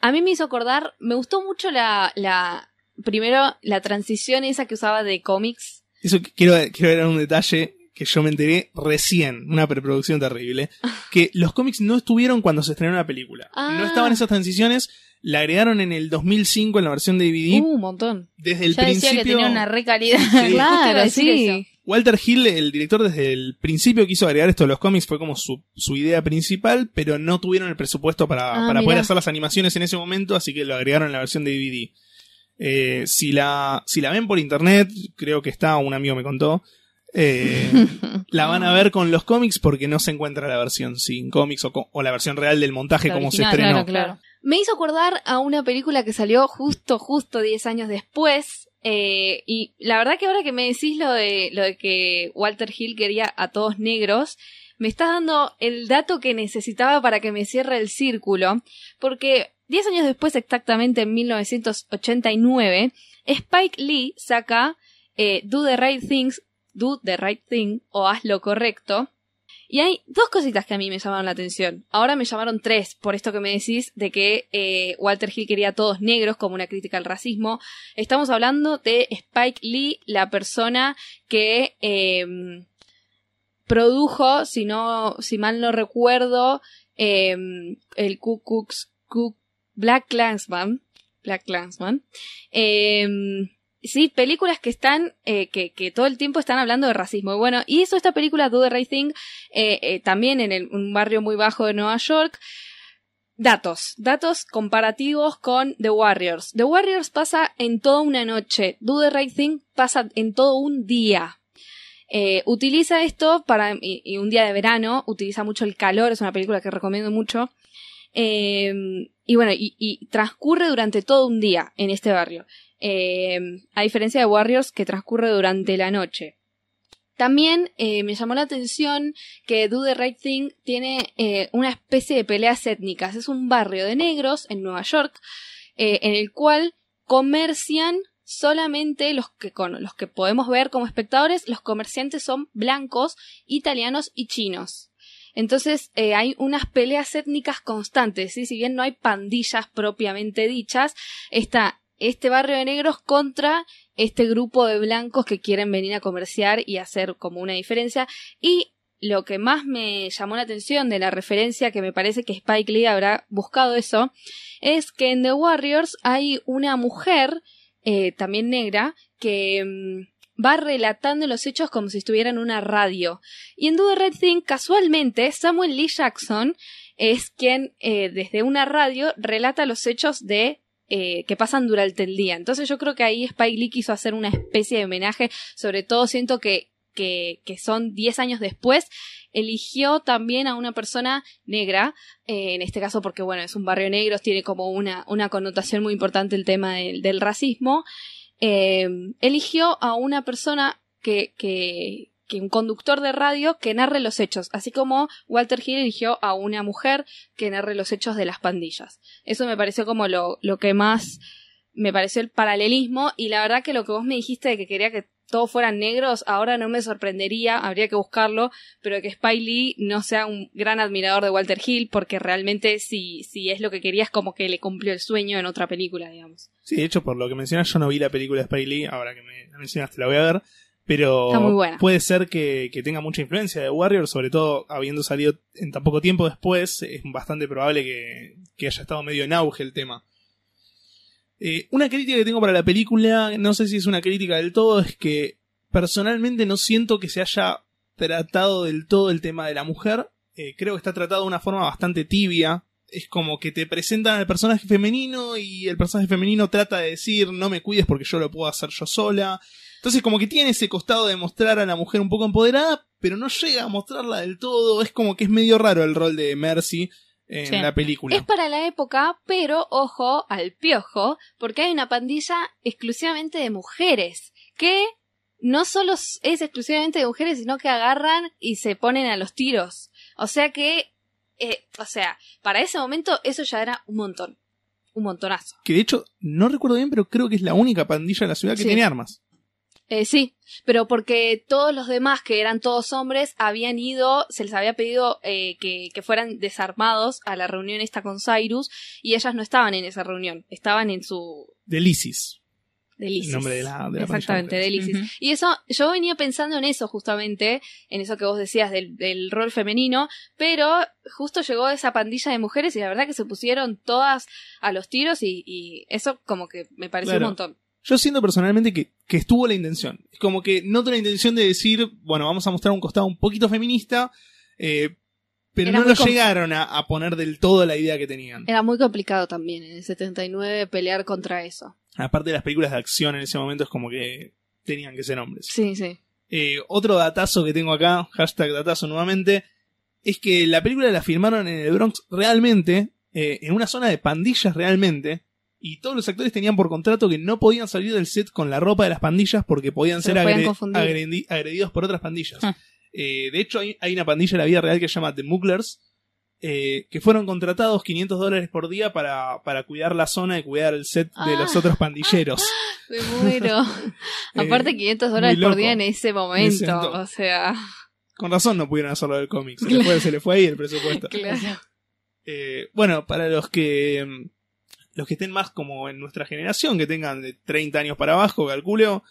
a mí me hizo acordar, me gustó mucho la, la, primero la transición esa que usaba de cómics. Eso quiero, quiero dar un detalle que yo me enteré recién, una preproducción terrible, que los cómics no estuvieron cuando se estrenó la película. Ah. No estaban esas transiciones La agregaron en el 2005 en la versión de DVD. Uh, un montón. desde el ya decía principio. que tenía una re calidad. Sí. Claro, decir sí. eso. Walter Hill, el director, desde el principio quiso agregar esto a los cómics, fue como su, su idea principal, pero no tuvieron el presupuesto para, Ah, para poder hacer las animaciones en ese momento, así que lo agregaron en la versión de DVD. Eh, si, la, si la ven por internet, creo que está, un amigo me contó, eh, la van a ver con los cómics porque no se encuentra la versión sin cómics o, la versión real del montaje La como se estrenó. claro, claro. Me hizo acordar a una película que salió justo, justo 10 años después. eh, y la verdad que ahora que me decís lo de, lo de que Walter Hill quería a todos negros, me estás dando el dato que necesitaba para que me cierre el círculo. Porque 10 años después, exactamente en 1989, Spike Lee saca eh, Do the Right Things, Do the Right Thing o Haz lo Correcto. Y hay dos cositas que a mí me llamaron la atención. Ahora me llamaron tres, por esto que me decís de que eh, Walter Hill quería a todos negros como una crítica al racismo. Estamos hablando de Spike Lee, la persona que eh, produjo, si no, si mal no recuerdo, eh, el Ku Klux Black Klansman. Black Klansman. Eh, sí, películas que están, eh, que, que todo el tiempo están hablando de racismo. Y bueno, y hizo esta película Do the Right Thing eh, eh, también en el- un barrio muy bajo de Nueva York. Datos, datos comparativos con The Warriors. The Warriors pasa en toda una noche. Do the Right Thing pasa en todo un día. Eh, utiliza esto para y, un día de verano, utiliza mucho el calor, es una película que recomiendo mucho. Eh, y bueno, y transcurre durante todo un día en este barrio. Eh, a diferencia de Warriors que transcurre durante la noche. También eh, me llamó la atención que Do the Right Thing tiene eh, una especie de peleas étnicas. Es un barrio de negros en Nueva York en el cual comercian solamente los que, los que podemos ver como espectadores. Los comerciantes son blancos, italianos y chinos. Entonces hay unas peleas étnicas constantes, ¿sí? si bien no hay pandillas propiamente dichas, está este barrio de negros contra este grupo de blancos que quieren venir a comerciar y hacer como una diferencia. Y lo que más me llamó la atención de la referencia, que me parece que Spike Lee habrá buscado eso, es que en The Warriors hay una mujer, eh, también negra, que mm, va relatando los hechos como si estuviera en una radio. Y en Do Right Thing, casualmente, Samuel Lee Jackson es quien eh, desde una radio relata los hechos de eh, que pasan durante el día. Entonces yo creo que ahí Spike Lee quiso hacer una especie de homenaje, sobre todo siento que, que, que son 10 años después, eligió también a una persona negra, eh, en este caso porque bueno, es un barrio negro, tiene como una, una connotación muy importante el tema del, del racismo, eh, eligió a una persona que, que, que un conductor de radio que narre los hechos, así como Walter Hill eligió a una mujer que narre los hechos de las pandillas. Eso me pareció como lo, lo que más me pareció el paralelismo y la verdad que lo que vos me dijiste de que quería que todos fueran negros, ahora no me sorprendería, habría que buscarlo, pero que Spike Lee no sea un gran admirador de Walter Hill, porque realmente si, si es lo que quería es como que le cumplió el sueño en otra película, digamos. Sí, de hecho, por lo que mencionas, yo no vi la película de Spike Lee, ahora que me la mencionaste la voy a ver, pero puede ser que, que tenga mucha influencia de Warrior, sobre todo habiendo salido en tan poco tiempo después, es bastante probable que, que haya estado medio en auge el tema. Eh, una crítica que tengo para la película, no sé si es una crítica del todo, es que personalmente no siento que se haya tratado del todo el tema de la mujer. Eh, creo que está tratado de una forma bastante tibia. Es como que te presentan al personaje femenino y el personaje femenino trata de decir no me cuides porque yo lo puedo hacer yo sola. Entonces como que tiene ese costado de mostrar a la mujer un poco empoderada, pero no llega a mostrarla del todo. Es como que es medio raro el rol de Mercy en Sí. la película. Es para la época, pero ojo al piojo, porque hay una pandilla exclusivamente de mujeres, que no solo es exclusivamente de mujeres, sino que agarran y se ponen a los tiros. O sea que, eh, o sea, para ese momento eso ya era un montón. Un montonazo. Que de hecho, no recuerdo bien, pero creo que es la única pandilla de la ciudad que Sí. tiene armas. Eh, sí, pero porque todos los demás, que eran todos hombres, habían ido, se les había pedido eh, que, que fueran desarmados a la reunión esta con Cyrus, y ellas no estaban en esa reunión, estaban en su... Del ISIS. Delicis. el nombre de la, de la Exactamente, pandilla de Delicis. Ujú. Y eso, yo venía pensando en eso justamente, en eso que vos decías del, del rol femenino, pero justo llegó esa pandilla de mujeres y la verdad que se pusieron todas a los tiros y, y eso como que me pareció Claro. un montón. Yo siento personalmente que, que estuvo la intención. Es como que noto la intención de decir, bueno, vamos a mostrar un costado un poquito feminista, eh, pero Era no lo llegaron a, a poner del todo la idea que tenían. Era muy complicado también en el 79 pelear contra eso. Aparte de las películas de acción en ese momento es como que tenían que ser hombres. Sí, sí. Eh, otro datazo que tengo acá, hashtag datazo nuevamente, es que la película la filmaron en el Bronx realmente, eh, en una zona de pandillas realmente, y todos los actores tenían por contrato que no podían salir del set con la ropa de las pandillas porque podían Se ser agredi- agredidos por otras pandillas. Ah. Eh, de hecho, hay, hay una pandilla en la vida real que se llama The Mugglers, eh, que fueron contratados 500 dólares por día para, para cuidar la zona y cuidar el set de Ah. los otros pandilleros. Me muero. Aparte 500 dólares por día en ese momento. O sea, Con razón no pudieron hacerlo del cómic. Se le fue, se le fue ahí el presupuesto. claro. Eh, bueno, para los que mm, los que estén más como en nuestra generación, que tengan de 30 años para abajo, calculo,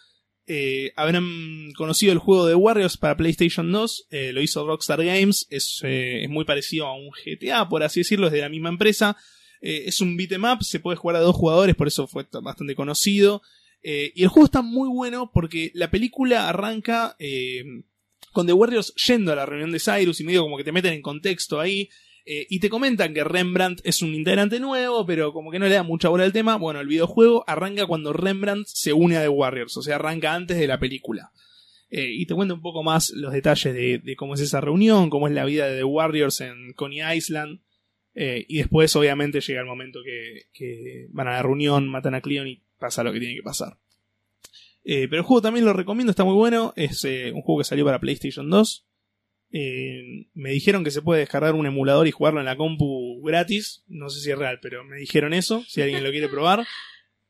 eh, habrán conocido el juego de Warriors para PlayStation 2. eh, lo hizo Rockstar Games. Es, eh, es muy parecido a un GTA, por así decirlo, es de la misma empresa. Es un beat'em up, se puede jugar a dos jugadores, por eso fue bastante conocido. Y el juego está muy bueno porque la película arranca con The Warriors yendo a la reunión de Cyrus y medio como que te meten en contexto ahí. Eh, y te comentan que Rembrandt es un integrante nuevo, pero como que no le da mucha bola al tema. Bueno, el videojuego arranca cuando Rembrandt se une a The Warriors, o sea, arranca antes de la película. Eh, y te cuenta un poco más los detalles de, cómo es esa reunión, cómo es la vida de The Warriors en Coney Island. Eh, y después, obviamente, llega el momento que, van a la reunión, matan a Cleon y pasa lo que tiene que pasar. Pero el juego también lo recomiendo, está muy bueno. Es un juego que salió para PlayStation 2. Eh, me dijeron que se puede descargar un emulador y jugarlo en la compu gratis. No sé si es real, pero me dijeron eso. Si alguien lo quiere probar.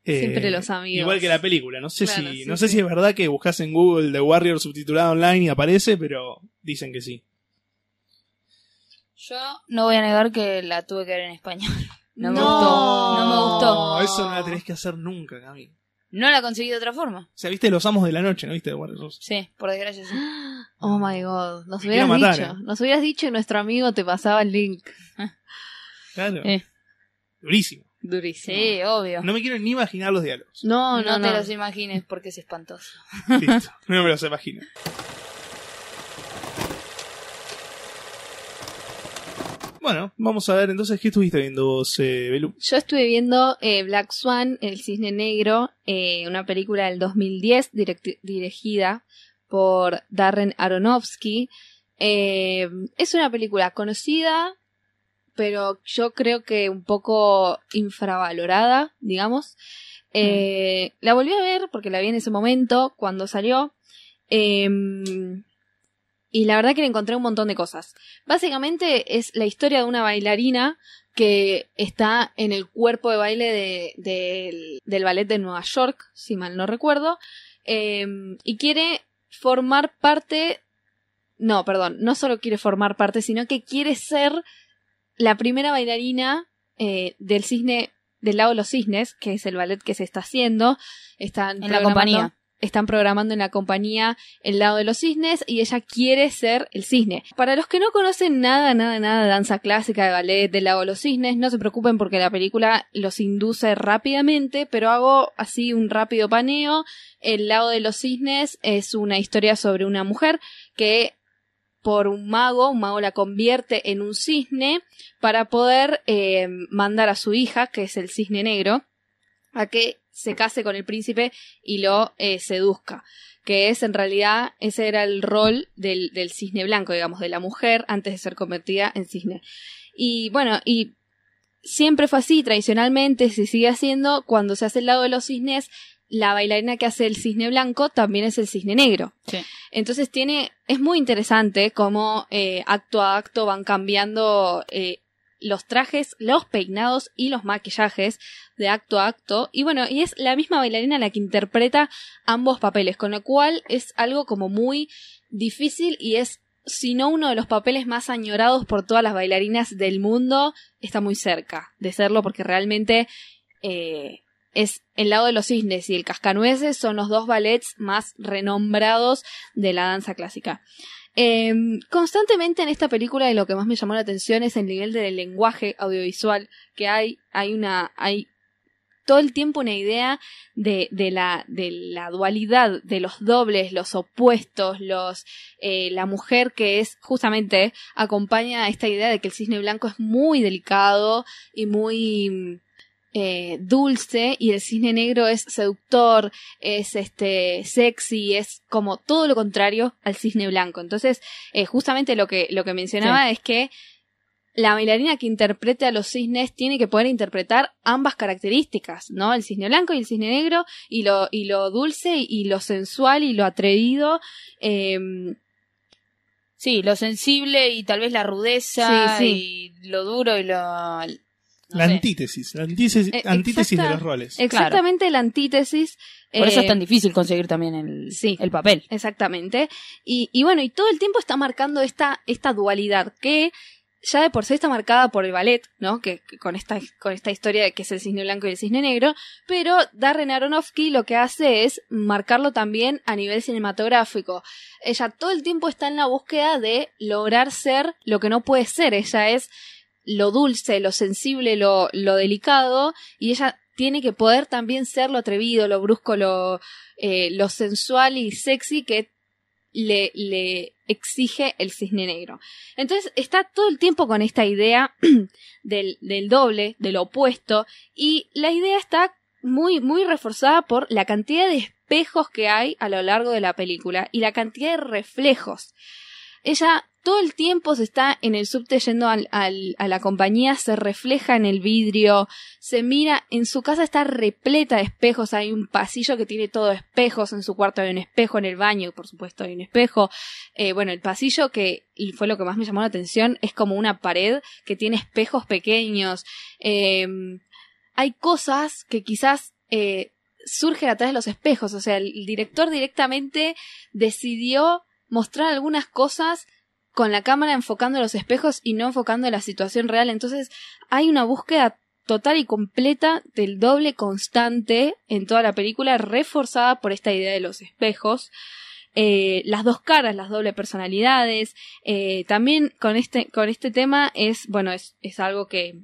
Eh, Siempre los amigos. Igual que la película. No sé, Claro, si, sí, no sé sí. si es verdad que buscas en Google The Warrior subtitulado online y aparece, pero dicen que sí. Yo no voy a negar que la tuve que ver en español. No, me No. gustó. No me gustó. No, eso no la tenés que hacer nunca, Cami. No la conseguí de otra forma. O sea, viste Los Amos de la Noche, ¿no viste 2? Sí, por desgracia sí. Oh my god. Nos Me hubieras matar, dicho. eh. Nos hubieras dicho y nuestro amigo te pasaba el link. Claro. Eh. Durísimo. Durísimo. Sí, obvio. No me quiero ni imaginar los diálogos. No, No, no, te no. los imagines porque es espantoso. Listo. No me los imagino. Bueno, vamos a ver entonces qué estuviste viendo vos, eh, Belu. Yo estuve viendo eh, Black Swan, El Cisne Negro, eh, una película del 2010 direct- dirigida por Darren Aronofsky. Eh, es una película conocida, pero yo creo que un poco infravalorada, digamos. Eh, La volví a ver porque la vi en ese momento, cuando salió. Em, y la verdad que le encontré un montón de cosas. Básicamente es la historia de una bailarina que está en el cuerpo de baile de- del- del ballet de Nueva York, si mal no recuerdo, eh, y quiere formar parte, no, perdón, no solo quiere formar parte, sino que quiere ser la primera bailarina eh, del cisne, del lado de los cisnes, que es el ballet que se está haciendo, están En la compañía. Están programando en la compañía el lado de los cisnes y ella quiere ser el cisne. Para los que no conocen nada, nada, nada de danza clásica, de ballet, del lado de los cisnes, no se preocupen porque la película los induce rápidamente, pero hago así un rápido paneo. El lado de los cisnes es una historia sobre una mujer que por un mago, un mago la convierte en un cisne para poder eh, mandar a su hija, que es el cisne negro, a que se case con el príncipe y lo eh, seduzca. Que es en realidad, ese era el rol del, del cisne blanco, digamos, de la mujer antes de ser convertida en cisne. Y bueno, y siempre fue así, tradicionalmente se sigue haciendo, cuando se hace el lado de los cisnes, la bailarina que hace el cisne blanco también es el cisne negro. Sí. Entonces tiene, es muy interesante cómo eh, acto a acto van cambiando eh, los trajes, los peinados y los maquillajes de acto a acto. Y bueno, y es la misma bailarina la que interpreta ambos papeles, con lo cual es algo como muy difícil y es, si no uno de los papeles más añorados por todas las bailarinas del mundo, está muy cerca de serlo porque realmente eh, es El lago de los cisnes y El cascanueces son los dos ballets más renombrados de la danza clásica. Eh, constantemente en esta película y lo que más me llamó la atención es el nivel del lenguaje audiovisual que hay. Hay una, hay todo el tiempo una idea de, de, la, de la dualidad, de los dobles, los opuestos, los, eh, la mujer que es justamente acompaña a esta idea de que el cisne blanco es muy delicado y muy eh, dulce y el cisne negro es seductor, es este sexy, es como todo lo contrario al cisne blanco. Entonces, eh, justamente lo que, lo que mencionaba es que la bailarina que interprete a los cisnes tiene que poder interpretar ambas características, ¿no? El cisne blanco y el cisne negro, y lo, y lo dulce y lo sensual y lo atrevido. Eh, Sí, lo sensible y tal vez la rudeza Sí, y lo duro y lo... no La sé. antítesis, la antítesis, Eh, antítesis exacta- de los roles. exactamente la antítesis. Por eso eh, es tan difícil conseguir también el, sí. el papel. Exactamente. Y, y bueno, y todo el tiempo está marcando esta, esta dualidad que ya de por sí está marcada por el ballet, ¿no? Que, que con esta, con esta historia de que es el cisne blanco y el cisne negro, pero Darren Aronofsky lo que hace es marcarlo también a nivel cinematográfico. Ella todo el tiempo está en la búsqueda de lograr ser lo que no puede ser. Ella es lo dulce, lo sensible, lo, lo delicado, y ella tiene que poder también ser lo atrevido, lo brusco, lo, eh, sensual y sexy que le, le exige el cisne negro. Entonces está todo el tiempo con esta idea del, del doble, del opuesto, y la idea está muy, muy reforzada por la cantidad de espejos que hay a lo largo de la película y la cantidad de reflejos. Ella todo el tiempo se está en el subte yendo al, al- a la compañía, se refleja en el vidrio, se mira, en su casa está repleta de espejos, hay un pasillo que tiene todo espejos, en su cuarto hay un espejo, en el baño, por supuesto, hay un espejo. Eh, bueno, el pasillo que y fue lo que más me llamó la atención, es como una pared que tiene espejos pequeños. Eh, hay cosas que quizás eh, surgen a través de los espejos, o sea, el director directamente decidió mostrar algunas cosas con la cámara enfocando los espejos y no enfocando la situación real. Entonces hay una búsqueda total y completa del doble constante en toda la película, reforzada por esta idea de los espejos. Eh, las dos caras, las doble personalidades. Eh, también con este, con este tema es, bueno, es, es algo que,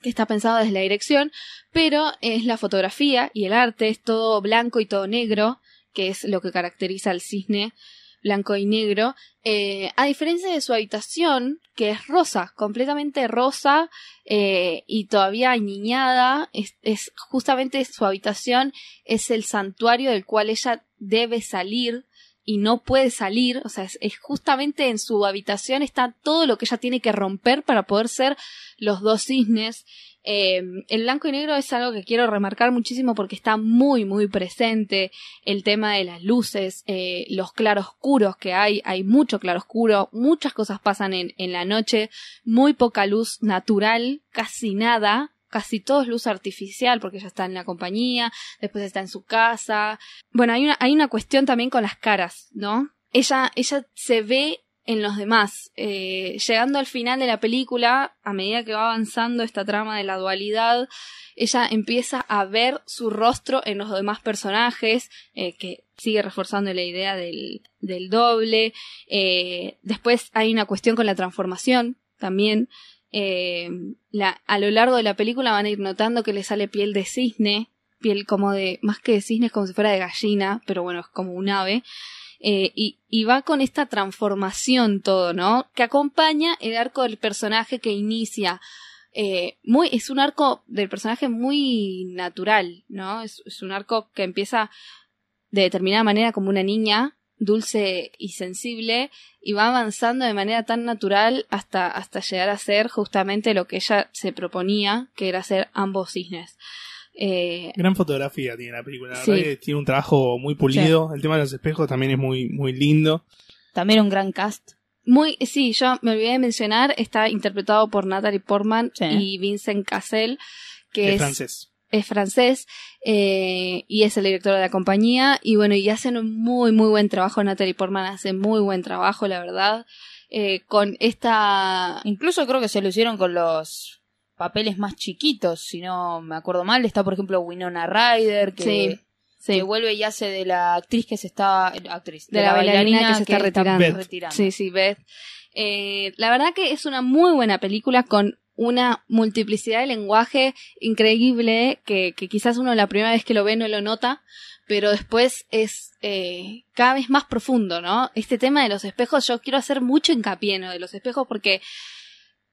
que está pensado desde la dirección, pero es la fotografía y el arte, es todo blanco y todo negro, que es lo que caracteriza al cisne blanco y negro, eh, a diferencia de su habitación, que es rosa, completamente rosa eh, y todavía añiñada, es, es justamente su habitación es el santuario del cual ella debe salir y no puede salir, o sea, es, es justamente en su habitación está todo lo que ella tiene que romper para poder ser los dos cisnes. Eh, el blanco y negro es algo que quiero remarcar muchísimo porque está muy, muy presente. El tema de las luces, eh, los claroscuros que hay, hay mucho claroscuro, muchas cosas pasan en, en la noche, muy poca luz natural, casi nada. Casi todo es luz artificial porque ella está en la compañía, después está en su casa. Bueno, hay una, hay una cuestión también con las caras, ¿no? Ella, ella se ve en los demás. Eh, llegando al final de la película, a medida que va avanzando esta trama de la dualidad, ella empieza a ver su rostro en los demás personajes, eh, que sigue reforzando la idea del, del doble. Eh, después hay una cuestión con la transformación también. Eh, a lo largo de la película van a ir notando que le sale piel de cisne, piel como de, más que de cisne, es como si fuera de gallina, pero bueno, es como un ave. Eh, y, y va con esta transformación todo, ¿no? Que acompaña el arco del personaje que inicia. Eh, muy, es un arco del personaje muy natural, ¿no? Es, es un arco que empieza de determinada manera como una niña, dulce y sensible, y va avanzando de manera tan natural hasta, hasta llegar a ser justamente lo que ella se proponía, que era ser ambos cisnes. Eh, Gran fotografía tiene la película, la Sí. verdad que tiene un trabajo muy pulido. El tema de los espejos también es muy, muy lindo. También un gran cast. Muy, sí, yo me olvidé de mencionar, está interpretado por Natalie Portman Sí. y Vincent Cassel, que es francés. es francés eh, y es el director de la compañía y bueno y hacen un muy muy buen trabajo Natalie Portman hace muy buen trabajo la verdad eh, con esta Incluso creo que se lo hicieron con los papeles más chiquitos, si no me acuerdo mal. Está, por ejemplo, Winona Ryder, que, Sí, sí. que vuelve y hace de la actriz que se está... Actriz, De la bailarina que se está retirando. Beth. retirando. Sí, sí, Beth. Eh, la verdad que es una muy buena película con una multiplicidad de lenguaje increíble que, que quizás uno la primera vez que lo ve no lo nota, pero después es eh, cada vez más profundo, ¿no? Este tema de los espejos, yo quiero hacer mucho hincapié en lo de los espejos porque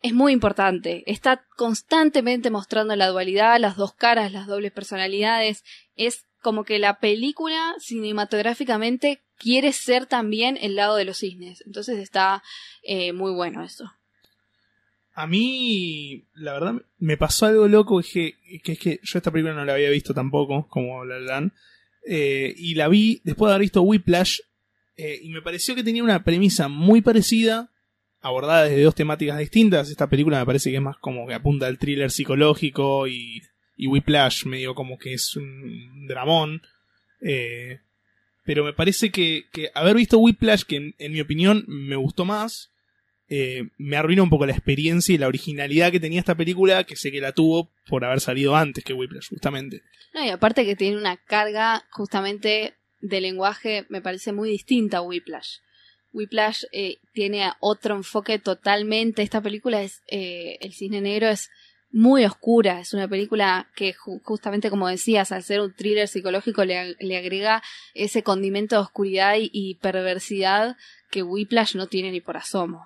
es muy importante. Está constantemente mostrando la dualidad, las dos caras, las dobles personalidades. Es como que la película cinematográficamente quiere ser también el lado de los cisnes. Entonces está eh, muy bueno eso. A mí, la verdad, me pasó algo loco que, que es que yo esta película no la había visto tampoco, como la dan. y la vi después de haber visto Whiplash. eh, y me pareció que tenía una premisa muy parecida, abordada desde dos temáticas distintas. Esta película me parece que es más como que apunta al thriller psicológico y, Whiplash medio como que es un dramón. Eh, pero me parece que, haber visto Whiplash, que en, mi opinión me gustó más, eh, me arruina un poco la experiencia y la originalidad que tenía esta película, que sé que la tuvo por haber salido antes que Whiplash, justamente. No, y aparte que tiene una carga justamente de lenguaje, me parece muy distinta a Whiplash. Whiplash eh, tiene otro enfoque totalmente. Esta película es, eh, El Cisne Negro es muy oscura. Es una película que ju- justamente como decías, al ser un thriller psicológico le, ag- le agrega ese condimento de oscuridad y, perversidad que Whiplash no tiene ni por asomo.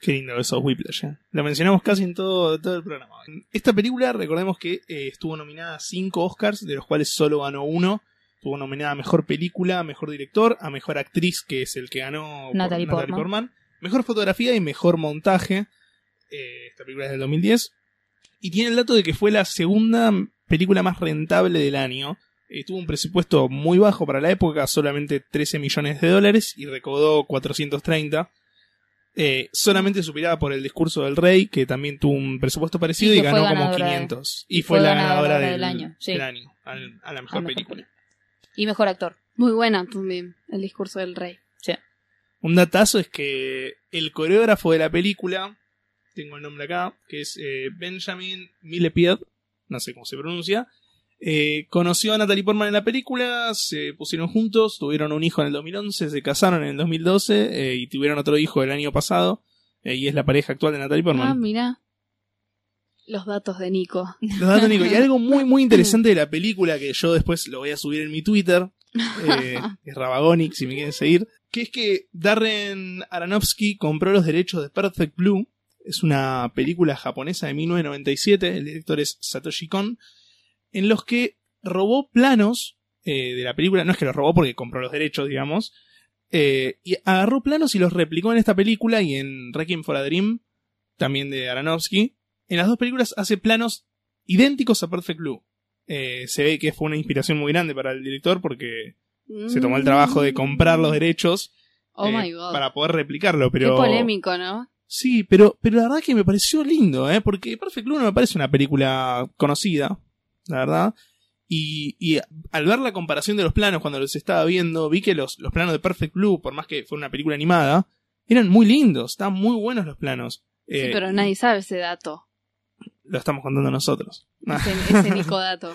Qué lindo eso, Whiplash. ¿eh? Lo mencionamos casi en todo, todo el programa. Esta película, recordemos que eh, estuvo nominada a cinco Oscars, de los cuales solo ganó uno. Estuvo nominada a Mejor Película, a Mejor Director, a Mejor Actriz, que es el que ganó por Natalie Portman. Mejor Fotografía y Mejor Montaje. Eh, esta película es del 2010. Y tiene el dato de que fue la segunda película más rentable del año. Eh, tuvo un presupuesto muy bajo para la época, solamente 13 millones de dólares, y recaudó 430. Eh, solamente superada por El Discurso del Rey, que también tuvo un presupuesto parecido Y ganó como ganadora de- 500. Y fue, fue la ganadora ganadora del, del año, sí. del año, al- a la mejor A mejor película. Y mejor actor. Muy buena también, El Discurso del Rey. Un datazo es que el coreógrafo de la película, tengo el nombre acá, que es eh, Benjamin Millepied, no sé cómo se pronuncia, eh, conoció a Natalie Portman en la película, se pusieron juntos, tuvieron un hijo en el 2011, se casaron en el 2012 eh, y tuvieron otro hijo el año pasado, eh, y es la pareja actual de Natalie Ah, Portman. mira. Los datos de Nico. Los datos, Nico. Y algo muy, muy interesante de la película que yo después lo voy a subir en mi Twitter, eh, es Rabagonic, si me quieren seguir, que es que Darren Aronofsky compró los derechos de Perfect Blue. Es una película japonesa de 1997, el director es Satoshi Kon, en los que robó planos eh, de la película, no es que los robó porque compró los derechos, digamos, eh, y agarró planos y los replicó en esta película y en Requiem for a Dream, también de Aronofsky. En las dos películas hace planos idénticos a Perfect Blue. Eh, se ve que fue una inspiración muy grande para el director porque se tomó el trabajo de comprar los derechos Oh eh, my god. para poder replicarlo, pero Qué polémico, ¿no? sí, pero pero la verdad que me pareció lindo, ¿eh? porque Perfect Blue no me parece una película conocida, la verdad. Y, y al ver la comparación de los planos cuando los estaba viendo, vi que los, los planos de Perfect Blue, por más que fue una película animada, eran muy lindos, estaban muy buenos los planos. Sí, Eh, pero nadie sabe ese dato. Lo estamos contando nosotros. Ese, ese Nico dato.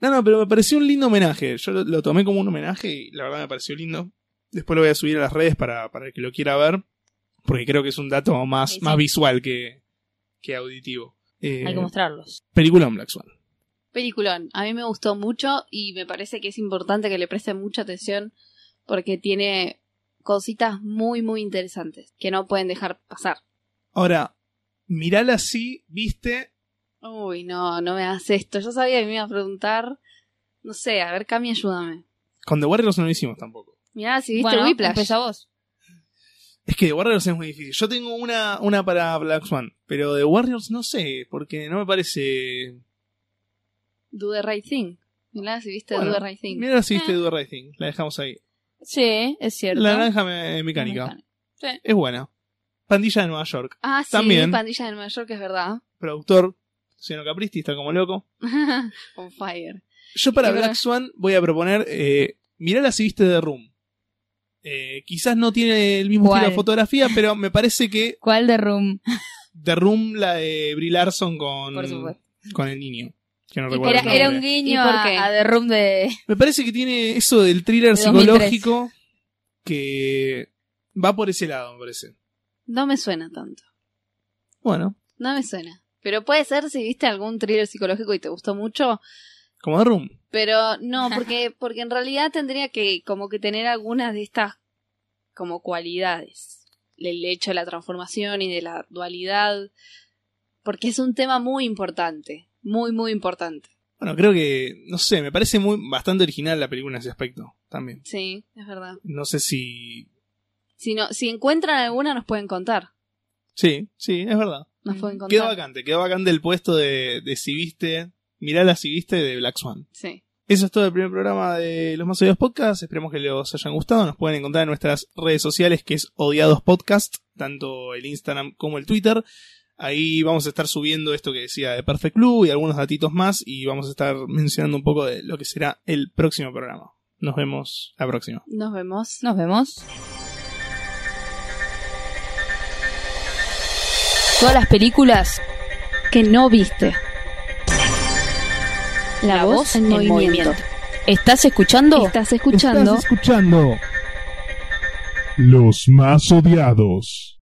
No, no, pero me pareció un lindo homenaje. Yo lo, lo tomé como un homenaje y la verdad me pareció lindo. Después lo voy a subir a las redes para, para el que lo quiera ver. Porque creo que es un dato más, Sí, sí. más visual que, que auditivo. Eh, Hay que mostrarlos. película en Black Swan. Peliculón. A mí me gustó mucho y me parece que es importante que le presten mucha atención porque tiene cositas muy, muy interesantes que no pueden dejar pasar. Ahora, mirala así, viste. Uy, no, no me hagas esto. Yo sabía que me iba a preguntar. No sé, a ver, Cami, ayúdame. Con The Warriors no lo hicimos tampoco. Mirá, si viste bueno, Whiplash. empezá vos. Es que The Warriors es muy difícil. Yo tengo una, una para Black Swan, pero The Warriors no sé, porque no me parece. Do the right thing. Mirá, si viste Bueno, Do the right thing. Mira si viste Eh. Do the Right Thing. La dejamos ahí. Sí, es cierto. La naranja me- mecánica. Sí. Es buena. Pandilla de Nueva York. Ah, sí, También. Pandilla de Nueva York, es verdad. Productor, Luciano Capristi, está como loco. On fire. Yo para Black verdad. Swan voy a proponer, eh, mirala si viste The Room. Eh, quizás no tiene el mismo ¿Cuál? estilo de fotografía, pero me parece que ¿Cuál de Room? The Room, la de Brie Larson con, con el niño. Que no Y recuerdo era, un ¿Y guiño a, a The Room de... Me parece que tiene eso del thriller De 2003. psicológico que va por ese lado, me parece. No me suena tanto. Bueno, No me suena. Pero puede ser si viste algún thriller psicológico y te gustó mucho. como The Room. Pero no, porque, porque en realidad tendría que como que tener algunas de estas como cualidades. El hecho de la transformación y de la dualidad. Porque es un tema muy importante. Muy, muy importante. Bueno, creo que, no sé, me parece muy bastante original la película en ese aspecto también. Sí, es verdad. No sé si... Si, no, si encuentran alguna nos pueden contar. Sí, sí, es verdad. Nos pueden contar. Quedó vacante, quedó vacante el puesto de, de si viste, mirala si viste de Black Swan. Sí. Eso es todo el primer programa de Los Más Odiados Podcast. Esperemos que les hayan gustado. Nos pueden encontrar en nuestras redes sociales, que es Odiados Podcast, tanto el Instagram como el Twitter. Ahí vamos a estar subiendo esto que decía de Perfect Blue y algunos datitos más. Y vamos a estar mencionando un poco de lo que será el próximo programa. Nos vemos la próxima. Nos vemos. Nos vemos. Todas las películas, Que no viste. La, voz en, movimiento. ¿Estás escuchando? Estás escuchando. Estás escuchando Los Más Odiados.